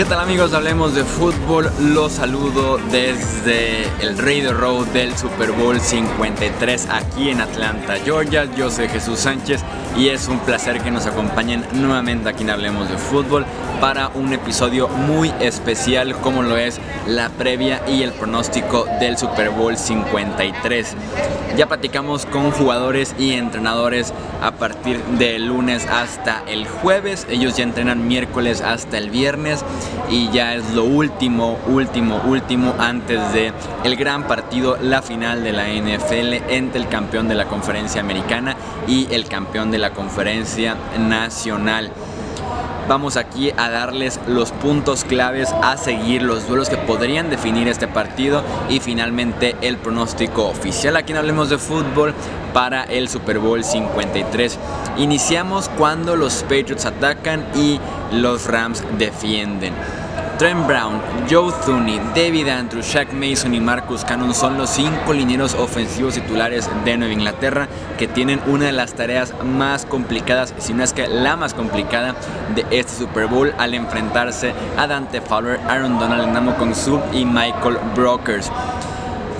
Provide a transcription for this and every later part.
¿Qué tal amigos? Hablemos de fútbol. Los saludo desde el Radio Road del Super Bowl 53 aquí en Atlanta, Georgia. Yo soy Jesús Sánchez y es un placer que nos acompañen nuevamente aquí en Hablemos de Fútbol para un episodio muy especial como lo es la previa y el pronóstico del Super Bowl 53. Ya platicamos con jugadores y entrenadores a partir del lunes hasta el jueves. Ellos ya entrenan miércoles hasta el viernes y ya es lo último, último, último antes de el gran partido, la final de la NFL entre el campeón de la conferencia americana y el campeón de la conferencia nacional vamos aquí a darles los puntos claves a seguir, los duelos que podrían definir este partido y finalmente el pronóstico oficial. Aquí no hablemos de fútbol para el Super Bowl 53. Iniciamos cuando los Patriots atacan y los Rams defienden. Trent Brown, Joe Thuney, David Andrews, Shaq Mason y Marcus Cannon son los cinco linieros ofensivos titulares de Nueva Inglaterra que tienen una de las tareas más complicadas, si no es que la más complicada de este Super Bowl al enfrentarse a Dante Fowler, Aaron Donald, Namo Kong y Michael Brokers.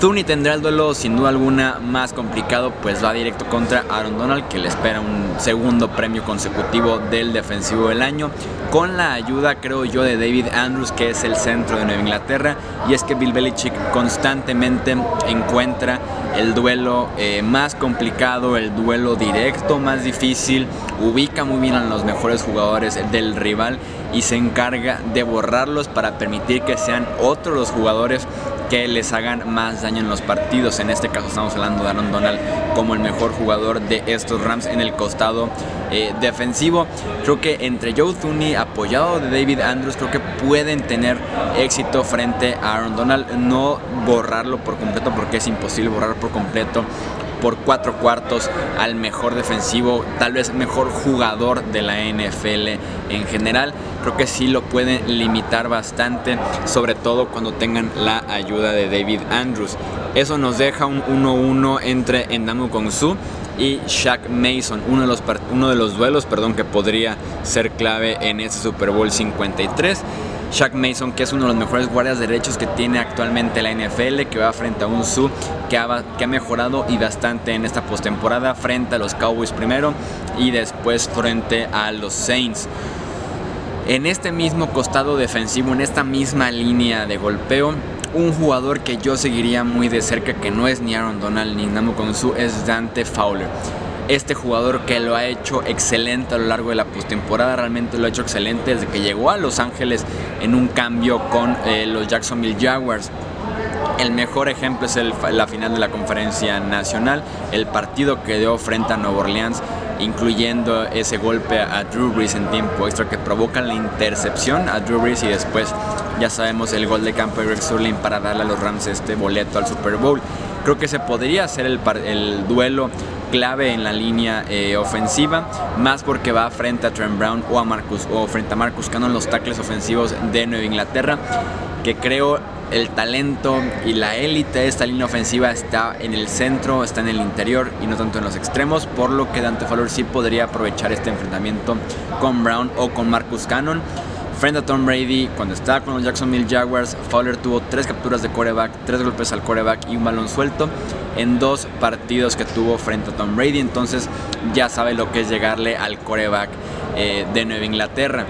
Thuney tendrá el duelo sin duda alguna más complicado, pues va directo contra Aaron Donald, que le espera un segundo premio consecutivo del defensivo del año, con la ayuda, creo yo, de David Andrews, que es el centro de Nueva Inglaterra, y es que Bill Belichick constantemente encuentra el duelo eh, más complicado, el duelo directo más difícil, ubica muy bien a los mejores jugadores del rival y se encarga de borrarlos para permitir que sean otros los jugadores que les hagan más daño en los partidos. En este caso estamos hablando de Aaron Donald como el mejor jugador de estos Rams en el costado eh, defensivo. Creo que entre Joe Thuney apoyado de David Andrews creo que pueden tener éxito frente a Aaron Donald. No borrarlo por completo porque es imposible borrar por completo por cuatro cuartos al mejor defensivo, tal vez mejor jugador de la NFL en general. Creo que sí lo pueden limitar bastante, sobre todo cuando tengan la ayuda de David Andrews. Eso nos deja un 1-1 entre Endamu Kongsu y Shaq Mason, uno de los, uno de los duelos perdón, que podría ser clave en este Super Bowl 53. Shaq Mason, que es uno de los mejores guardias derechos que tiene actualmente la NFL, que va frente a un Su que ha, que ha mejorado y bastante en esta postemporada, frente a los Cowboys primero y después frente a los Saints. En este mismo costado defensivo, en esta misma línea de golpeo, un jugador que yo seguiría muy de cerca, que no es ni Aaron Donald ni Namu Konsu, es Dante Fowler este jugador que lo ha hecho excelente a lo largo de la postemporada, realmente lo ha hecho excelente desde que llegó a Los Ángeles en un cambio con eh, los Jacksonville Jaguars. El mejor ejemplo es la final de la conferencia nacional, el partido que dio frente a Nueva Orleans, incluyendo ese golpe a Drew Brees en tiempo extra que provoca la intercepción a Drew Brees y después ya sabemos el gol de campo de Greg Sterling para darle a los Rams este boleto al Super Bowl. Creo que se podría hacer el, el duelo clave en la línea eh, ofensiva, más porque va frente a Trent Brown o a Marcus o frente a Marcus Cannon los tackles ofensivos de Nueva Inglaterra, que creo el talento y la élite de esta línea ofensiva está en el centro, está en el interior y no tanto en los extremos, por lo que Dante Fowler sí podría aprovechar este enfrentamiento con Brown o con Marcus Cannon. Frente a Tom Brady, cuando estaba con los Jacksonville Jaguars, Fowler tuvo tres capturas de coreback, tres golpes al coreback y un balón suelto en dos partidos que tuvo frente a Tom Brady. Entonces ya sabe lo que es llegarle al coreback eh, de Nueva Inglaterra.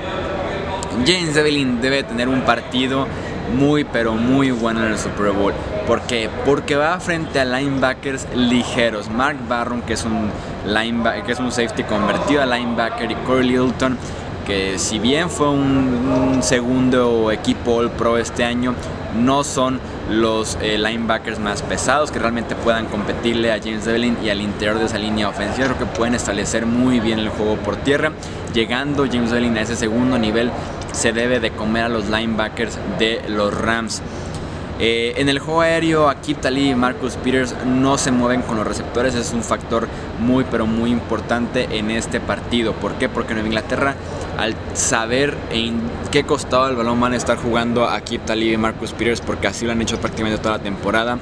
James Evelyn debe tener un partido muy pero muy bueno en el Super Bowl. ¿Por qué? Porque va frente a linebackers ligeros. Mark Barron, que es un, linebacker, que es un safety convertido a linebacker, y Corey Littleton, que si bien fue un, segundo equipo All Pro este año, no son los eh, linebackers más pesados que realmente puedan competirle a James Devlin y al interior de esa línea ofensiva. Creo que pueden establecer muy bien el juego por tierra. Llegando James Devlin a ese segundo nivel, se debe de comer a los linebackers de los Rams. Eh, en el juego aéreo, Akip Talib y Marcus Peters no se mueven con los receptores, es un factor muy pero muy importante en este partido. ¿Por qué? Porque Nueva Inglaterra, al saber en qué costado el balón van a estar jugando Akip Talib y Marcus Peters, porque así lo han hecho prácticamente toda la temporada,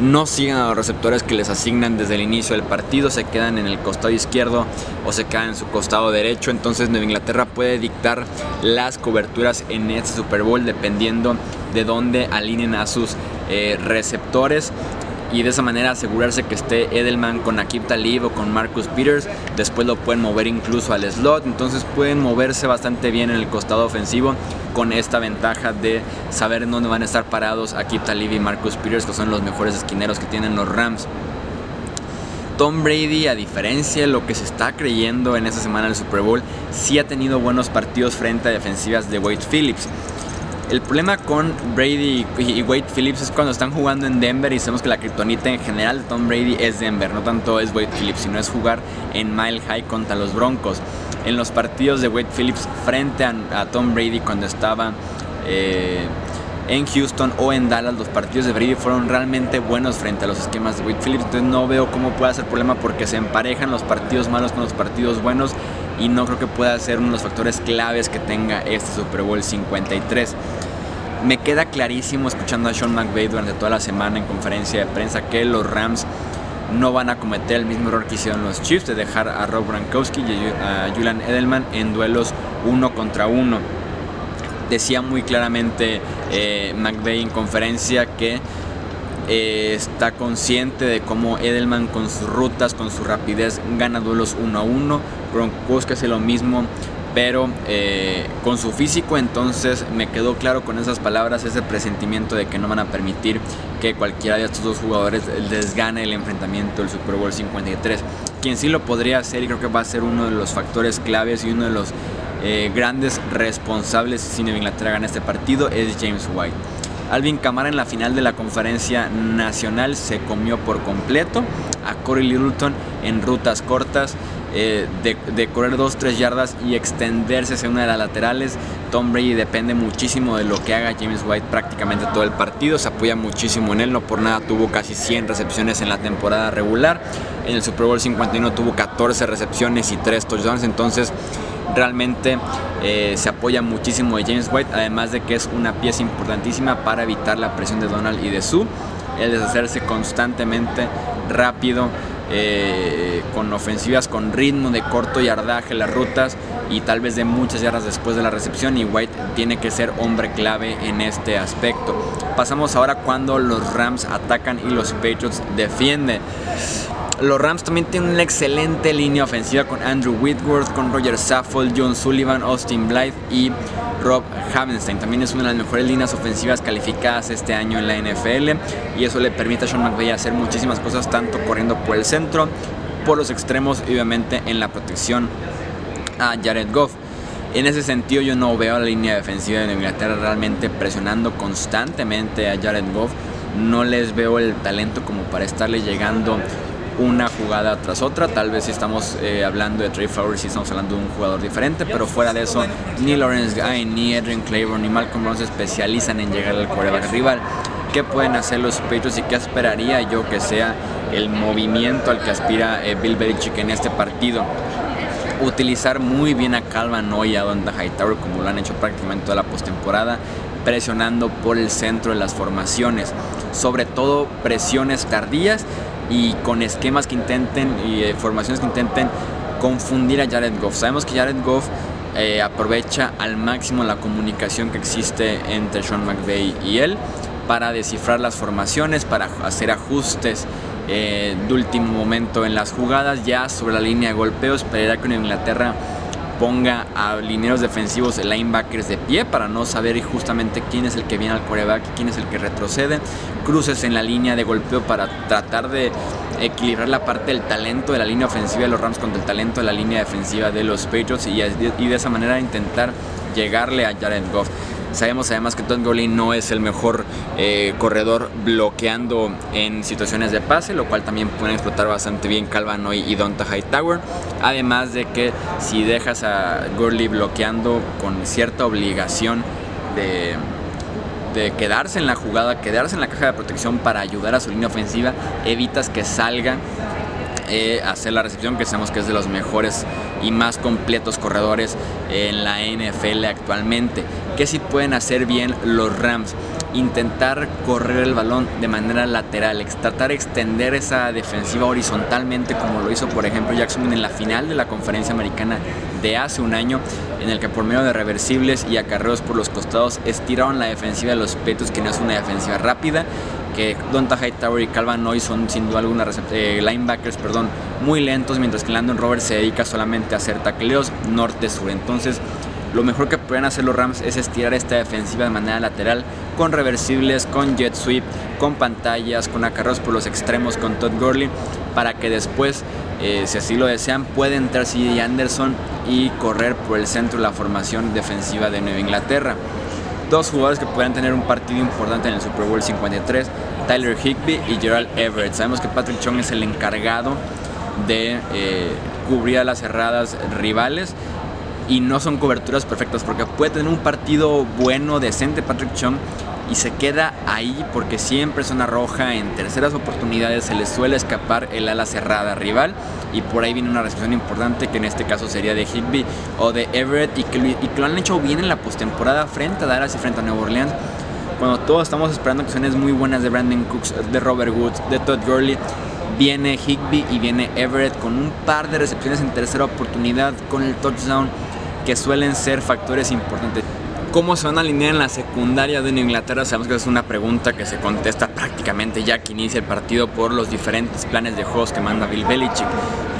no siguen a los receptores que les asignan desde el inicio del partido, se quedan en el costado izquierdo o se quedan en su costado derecho, entonces Nueva Inglaterra puede dictar las coberturas en este Super Bowl dependiendo de dónde alineen a sus eh, receptores y de esa manera asegurarse que esté Edelman con Akib Talib o con Marcus Peters. Después lo pueden mover incluso al slot. Entonces pueden moverse bastante bien en el costado ofensivo con esta ventaja de saber dónde van a estar parados Akib Talib y Marcus Peters, que son los mejores esquineros que tienen los Rams. Tom Brady, a diferencia de lo que se está creyendo en esta semana del Super Bowl, sí ha tenido buenos partidos frente a defensivas de Wade Phillips. El problema con Brady y Wade Phillips es cuando están jugando en Denver y sabemos que la criptonita en general de Tom Brady es Denver, no tanto es Wade Phillips, sino es jugar en Mile High contra los Broncos. En los partidos de Wade Phillips frente a, Tom Brady cuando estaba eh, en Houston o en Dallas, los partidos de Brady fueron realmente buenos frente a los esquemas de Wade Phillips. Entonces no veo cómo pueda ser problema porque se emparejan los partidos malos con los partidos buenos y no creo que pueda ser uno de los factores claves que tenga este Super Bowl 53. Me queda clarísimo escuchando a Sean McVay durante toda la semana en conferencia de prensa que los Rams no van a cometer el mismo error que hicieron los Chiefs de dejar a Rob Gronkowski y a Julian Edelman en duelos uno contra uno. Decía muy claramente eh, McVay en conferencia que eh, está consciente de cómo Edelman con sus rutas, con su rapidez, gana duelos uno a uno. Gronkowski hace lo mismo pero eh, con su físico entonces me quedó claro con esas palabras ese presentimiento de que no van a permitir que cualquiera de estos dos jugadores les gane el enfrentamiento del Super Bowl 53. Quien sí lo podría hacer y creo que va a ser uno de los factores claves y uno de los eh, grandes responsables si Nueva Inglaterra gana este partido es James White. Alvin Kamara en la final de la conferencia nacional se comió por completo a Corey Littleton en rutas cortas. Eh, de, correr 2-3 yardas y extenderse hacia una de las laterales. Tom Brady depende muchísimo de lo que haga James White prácticamente todo el partido, se apoya muchísimo en él, no por nada tuvo casi 100 recepciones en la temporada regular, en el Super Bowl 51 tuvo 14 recepciones y 3 touchdowns, entonces realmente eh, se apoya muchísimo de James White, además de que es una pieza importantísima para evitar la presión de Donald y de Sue, el deshacerse constantemente rápido eh, con ofensivas con ritmo de corto yardaje las rutas y tal vez de muchas yardas después de la recepción y White tiene que ser hombre clave en este aspecto. Pasamos ahora cuando los Rams atacan y los Patriots defienden. Los Rams también tienen una excelente línea ofensiva con Andrew Whitworth, con Roger Saffold, John Sullivan, Austin Blythe y Rob Havenstein. También es una de las mejores líneas ofensivas calificadas este año en la NFL y eso le permite a Sean McVay hacer muchísimas cosas, tanto corriendo por el centro, por los extremos y obviamente en la protección a Jared Goff. En ese sentido yo no veo a la línea defensiva de Inglaterra realmente presionando constantemente a Jared Goff. No les veo el talento como para estarle llegando una jugada tras otra. Tal vez si estamos eh, hablando de Trey Flowers, si estamos hablando de un jugador diferente, pero fuera de eso, ni Lawrence Guy, ni Adrian Claiborne, ni Malcolm Brown se especializan en llegar al quarterback rival. ¿Qué pueden hacer los Patriots y qué esperaría yo que sea el movimiento al que aspira eh, Bill Belichick en este partido? Utilizar muy bien a Calvin Hoy a Donta Hightower como lo han hecho prácticamente toda la postemporada presionando por el centro de las formaciones, sobre todo presiones tardías y con esquemas que intenten y eh, formaciones que intenten confundir a Jared Goff. Sabemos que Jared Goff eh, aprovecha al máximo la comunicación que existe entre Sean McVay y él para descifrar las formaciones, para hacer ajustes eh, de último momento en las jugadas, ya sobre la línea de golpeos, esperará que en Inglaterra ponga a lineros defensivos linebackers de pie para no saber justamente quién es el que viene al coreback y quién es el que retrocede. Cruces en la línea de golpeo para tratar de equilibrar la parte del talento de la línea ofensiva de los Rams contra el talento de la línea defensiva de los Patriots y, y de esa manera intentar llegarle a Jared Goff. Sabemos además que Todd Gurley no es el mejor eh, corredor bloqueando en situaciones de pase, lo cual también pueden explotar bastante bien Calvano y Donta Hightower. Además de que si dejas a Gurley bloqueando con cierta obligación de de quedarse en la jugada, quedarse en la caja de protección para ayudar a su línea ofensiva, evitas que salga eh, hacer la recepción, que sabemos que es de los mejores y más completos corredores en la NFL actualmente. ¿Qué si pueden hacer bien los Rams? intentar correr el balón de manera lateral, tratar de extender esa defensiva horizontalmente como lo hizo por ejemplo Jackson en la final de la conferencia americana de hace un año, en el que por medio de reversibles y acarreos por los costados estiraron la defensiva de los Petos, que no es una defensiva rápida, que Donta Hightower y Calvin Noy son sin duda alguna eh, linebackers perdón, muy lentos, mientras que Landon Roberts se dedica solamente a hacer tacleos norte-sur. Entonces, lo mejor que pueden hacer los Rams es estirar esta defensiva de manera lateral con reversibles, con jet sweep, con pantallas, con acarreos por los extremos con Todd Gurley para que después, eh, si así lo desean, puede entrar CJ Anderson y correr por el centro de la formación defensiva de Nueva Inglaterra. Dos jugadores que pueden tener un partido importante en el Super Bowl 53, Tyler Higby y Gerald Everett. Sabemos que Patrick Chung es el encargado de eh, cubrir a las cerradas rivales y no son coberturas perfectas porque puede tener un partido bueno, decente Patrick Chung y se queda ahí porque siempre es una roja en terceras oportunidades se le suele escapar el ala cerrada rival y por ahí viene una recepción importante que en este caso sería de Higby o de Everett y que, lo, han hecho bien en la postemporada frente a Dallas y frente a Nueva Orleans cuando todos estamos esperando acciones muy buenas de Brandon Cooks, de Robert Woods, de Todd Gurley viene Higby y viene Everett con un par de recepciones en tercera oportunidad con el touchdown que suelen ser factores importantes. ¿Cómo se van a alinear en la secundaria de Inglaterra? Sabemos que es una pregunta que se contesta prácticamente ya que inicia el partido por los diferentes planes de juegos que manda Bill Belichick.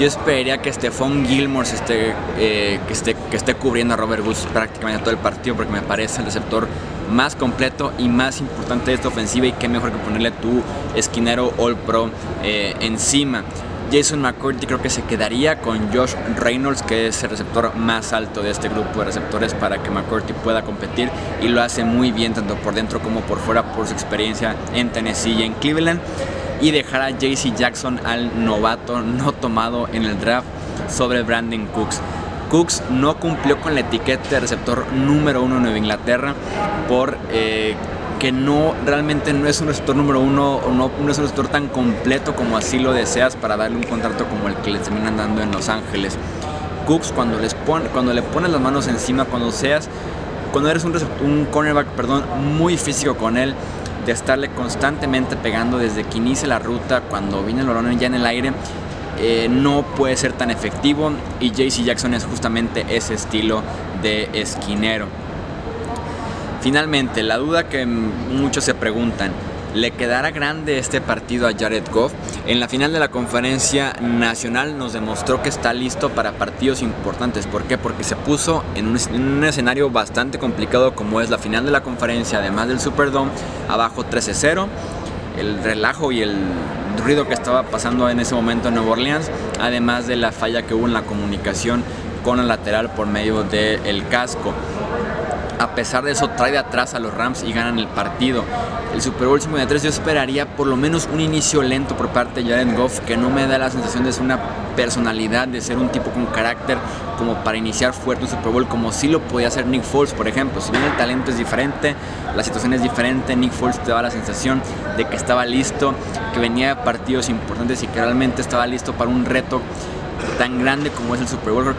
Yo esperaría que Stephon Gilmore esté, eh, que, esté, que esté cubriendo a Robert Woods prácticamente todo el partido porque me parece el receptor más completo y más importante de esta ofensiva y qué mejor que ponerle tu esquinero All Pro eh, encima. Jason McCourty creo que se quedaría con Josh Reynolds, que es el receptor más alto de este grupo de receptores para que McCourty pueda competir y lo hace muy bien tanto por dentro como por fuera por su experiencia en Tennessee y en Cleveland. Y dejar a JC Jackson al novato no tomado en el draft sobre Brandon Cooks. Cooks no cumplió con la etiqueta de receptor número uno en Nueva Inglaterra por eh, que no realmente no es un receptor número uno o no, es un receptor tan completo como así lo deseas para darle un contrato como el que le terminan dando en Los Ángeles. Cooks cuando, les cuando le pones las manos encima, cuando seas, cuando eres un, un cornerback perdón, muy físico con él, de estarle constantemente pegando desde que inicia la ruta, cuando viene el balón ya en el aire, eh, no puede ser tan efectivo y JC Jackson es justamente ese estilo de esquinero. Finalmente, la duda que muchos se preguntan, ¿le quedará grande este partido a Jared Goff? En la final de la conferencia nacional nos demostró que está listo para partidos importantes. ¿Por qué? Porque se puso en un, escenario bastante complicado como es la final de la conferencia, además del Superdome, abajo 13-0 el relajo y el ruido que estaba pasando en ese momento en Nueva Orleans, además de la falla que hubo en la comunicación con el lateral por medio del casco a pesar de eso trae de atrás a los Rams y ganan el partido. El Super Bowl 53 yo esperaría por lo menos un inicio lento por parte de Jared Goff que no me da la sensación de ser una personalidad, de ser un tipo con carácter como para iniciar fuerte un Super Bowl como sí lo podía hacer Nick Foles, por ejemplo. Si bien el talento es diferente, la situación es diferente, Nick Foles te da la sensación de que estaba listo, que venía de partidos importantes y que realmente estaba listo para un reto tan grande como es el Super Bowl.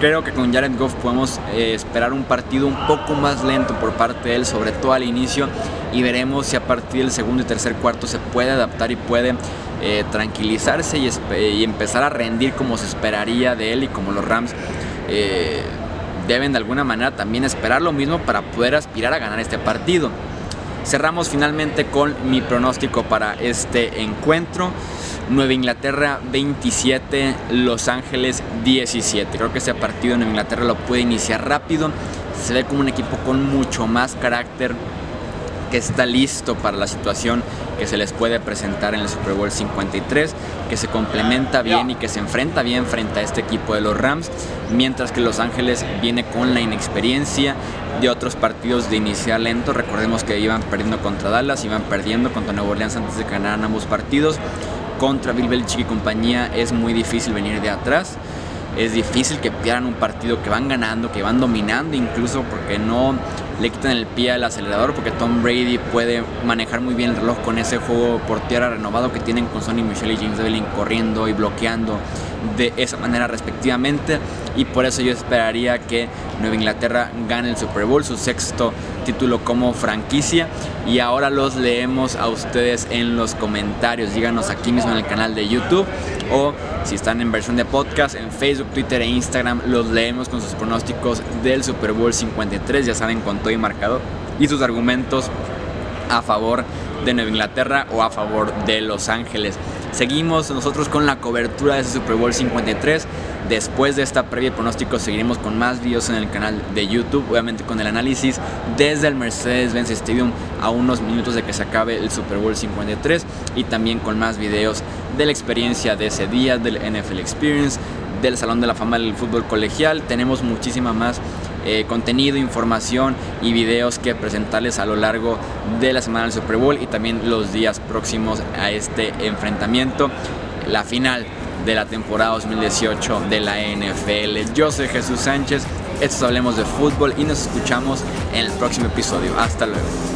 Creo que con Jared Goff podemos eh, esperar un partido un poco más lento por parte de él, sobre todo al inicio, y veremos si a partir del segundo y tercer cuarto se puede adaptar y puede eh, tranquilizarse y, empezar a rendir como se esperaría de él y como los Rams. Eh, deben de alguna manera también esperar lo mismo para poder aspirar a ganar este partido. Cerramos finalmente con mi pronóstico para este encuentro. Nueva Inglaterra 27, Los Ángeles 17. Creo que ese partido en Nueva Inglaterra lo puede iniciar rápido. Se ve como un equipo con mucho más carácter que está listo para la situación que se les puede presentar en el Super Bowl 53, que se complementa bien y que se enfrenta bien frente a este equipo de los Rams, mientras que Los Ángeles viene con la inexperiencia de otros partidos de iniciar lento. Recordemos que iban perdiendo contra Dallas, iban perdiendo contra Nueva Orleans antes de que ganaran ambos partidos contra Bill Belichick y compañía es muy difícil venir de atrás. Es difícil que pierdan un partido que van ganando, que van dominando, incluso porque no le quitan el pie al acelerador, porque Tom Brady puede manejar muy bien el reloj con ese juego por tierra renovado que tienen con Sonny Michel y James Devlin corriendo y bloqueando de esa manera respectivamente y por eso yo esperaría que Nueva Inglaterra gane el Super Bowl, su sexto título como franquicia y ahora los leemos a ustedes en los comentarios, díganos aquí mismo en el canal de YouTube o si están en versión de podcast en Facebook, Twitter e Instagram los leemos con sus pronósticos del Super Bowl 53, ya saben con todo y marcado y sus argumentos a favor de Nueva Inglaterra o a favor de Los Ángeles. Seguimos nosotros con la cobertura de ese Super Bowl 53. Después de esta previa pronóstico seguiremos con más videos en el canal de YouTube, obviamente con el análisis desde el Mercedes-Benz Stadium a unos minutos de que se acabe el Super Bowl 53 y también con más videos de la experiencia de ese día, del NFL Experience, del Salón de la Fama del Fútbol Colegial. Tenemos muchísima más eh, contenido, información y videos que presentarles a lo largo de la semana del Super Bowl y también los días próximos a este enfrentamiento, la final de la temporada 2018 de la NFL. Yo soy Jesús Sánchez, estos hablemos de fútbol y nos escuchamos en el próximo episodio. Hasta luego.